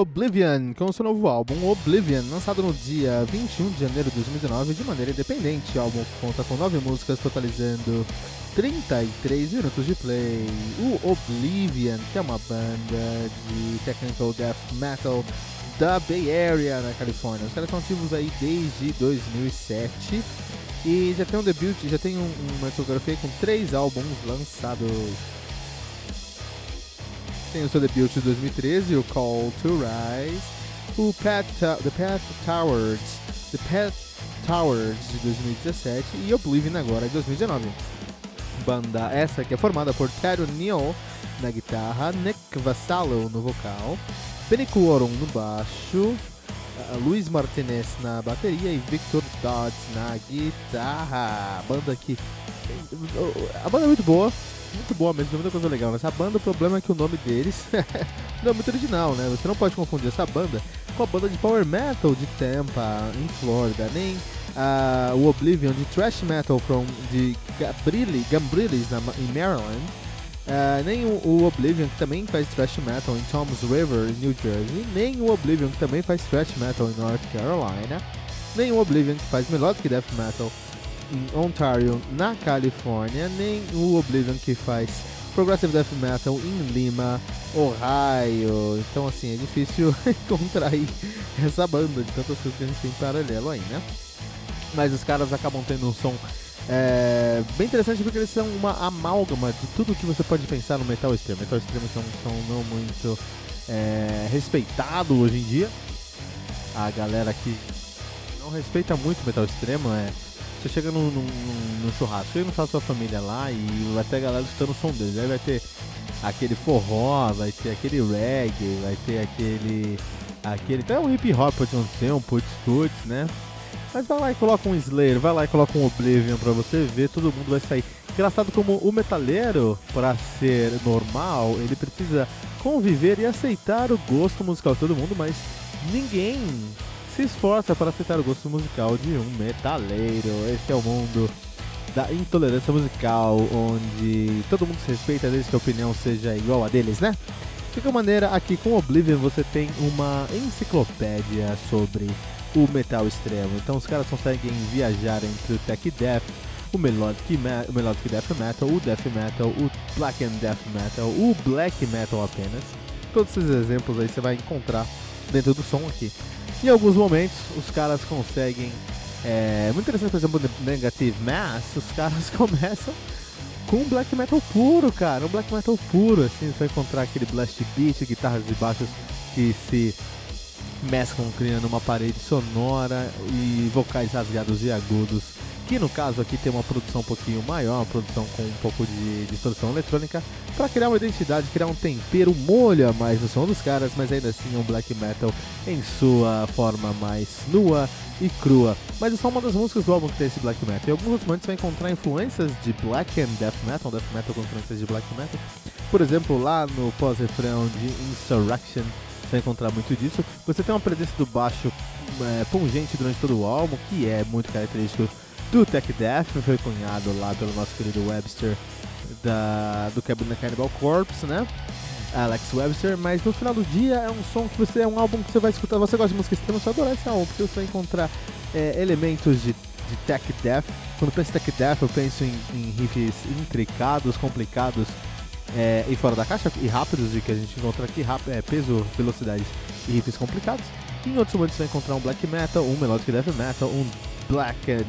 Oblivion, com seu novo álbum Oblivion, lançado no dia 21 de janeiro de 2019 de maneira independente. O álbum conta com nove músicas, totalizando 33 minutos de play. O Oblivion, que é uma banda de technical death metal da Bay Area, na Califórnia. Os caras são ativos aí desde 2007 e já tem um debut, já tem um, uma discografia com três álbuns lançados. Tem o seu debut de 2013, o Call to Rise, o Path, The Path Towers, The Path Towers de 2017 e Oblivion agora de 2019. Banda essa que é formada por Ted Neal na guitarra, Nick Vassallo no vocal, Benny Cuoron no baixo, Luiz Martinez na bateria e Victor Dodds na guitarra. Banda que a banda é muito boa, muito boa mesmo, tem muita coisa legal nessa banda. O problema é que o nome deles não é muito original, né? Você não pode confundir essa banda com a banda de power metal de Tampa, em Flórida, nem uh, o Oblivion de thrash metal from, de Gabrilli, Gambrillis na, em Maryland. Uh, nem o, o, Oblivion, que também faz thrash metal em Toms River, New Jersey. Nem o Oblivion, que também faz thrash metal em North Carolina. Nem o Oblivion, que faz melodic death metal em Ontario, na Califórnia, nem o Oblivion que faz Progressive Death Metal em Lima, Ohio. Então, assim, é difícil encontrar essa banda de tantas coisas que a gente tem em paralelo aí, né? Mas os caras acabam tendo um som é, bem interessante porque eles são uma amálgama de tudo que você pode pensar no metal extremo. Metal extremo é um som não muito é, respeitado hoje em dia. A galera que não respeita muito metal extremo é você chega no churrasco, chega no churrasco da sua família lá e vai ter a galera escutando o som deles. Aí vai ter aquele forró, vai ter aquele reggae, vai ter aquele. aquele até um hip hop pode ser, um putz, né? Mas vai lá e coloca um Slayer, vai lá e coloca um Oblivion pra você ver, todo mundo vai sair. Engraçado como o metaleiro, para ser normal, ele precisa conviver e aceitar o gosto musical de todo mundo, mas ninguém se esforça para aceitar o gosto musical de um metaleiro. Esse é o mundo da intolerância musical, onde todo mundo se respeita desde que a opinião seja igual a deles, né? De qualquer maneira, aqui com Oblivion você tem uma enciclopédia sobre o metal extremo. Então os caras conseguem viajar entre o tech death, o melodic, o melodic death metal, o death metal, o black and death metal, o black metal apenas. Todos esses exemplos aí você vai encontrar dentro do som aqui. Em alguns momentos, os caras conseguem. É muito interessante, por exemplo, Negative Mass, os caras começam com black metal puro, cara. Um black metal puro, assim. Você vai encontrar aquele blast beat, guitarras e baixos que se mesclam criando uma parede sonora e vocais rasgados e agudos que no caso aqui tem uma produção um pouquinho maior, uma produção com um pouco de distorção eletrônica, para criar uma identidade, criar um tempero, molha mais o som dos caras, mas ainda assim um black metal em sua forma mais nua e crua. Mas é só uma das músicas do álbum que tem esse black metal. Em alguns momentos você vai encontrar influências de black and death metal, death metal com influências de black metal. Por exemplo, lá no pós-refrão de Insurrection, vai encontrar muito disso. Você tem uma presença do baixo é, pungente durante todo o álbum, que é muito característico do Tech Death, foi cunhado lá pelo nosso querido Webster da, do Cannibal Corpse, né? Alex Webster, mas no final do dia é um som que você é um álbum que você vai escutar. Você gosta de música extrema, você vai adorar esse álbum, porque você vai encontrar é, elementos de, de tech death. Quando penso em tech death, eu penso em, em riffs intricados, complicados é, e fora da caixa e rápidos, e que a gente encontra aqui é, peso, velocidade e riffs complicados. Em outros momentos você vai encontrar um black metal, um melodic death metal, um black and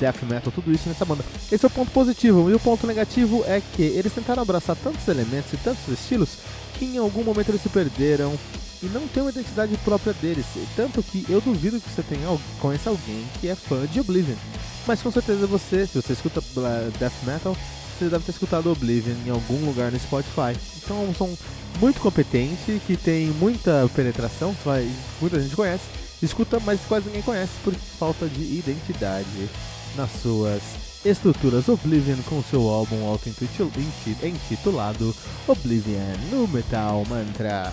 death metal, tudo isso nessa banda. Esse é o ponto positivo. E o ponto negativo é que eles tentaram abraçar tantos elementos e tantos estilos que em algum momento eles se perderam e não tem uma identidade própria deles. Tanto que eu duvido que você tenha, conheça alguém que é fã de Oblivion. Mas com certeza você, se você escuta death metal, você deve ter escutado Oblivion em algum lugar no Spotify. Então é um som muito competente, que tem muita penetração, muita gente conhece, escuta, mas quase ninguém conhece por falta de identidade nas suas estruturas Oblivion com seu álbum auto-intitulado Oblivion no Metal Mantra.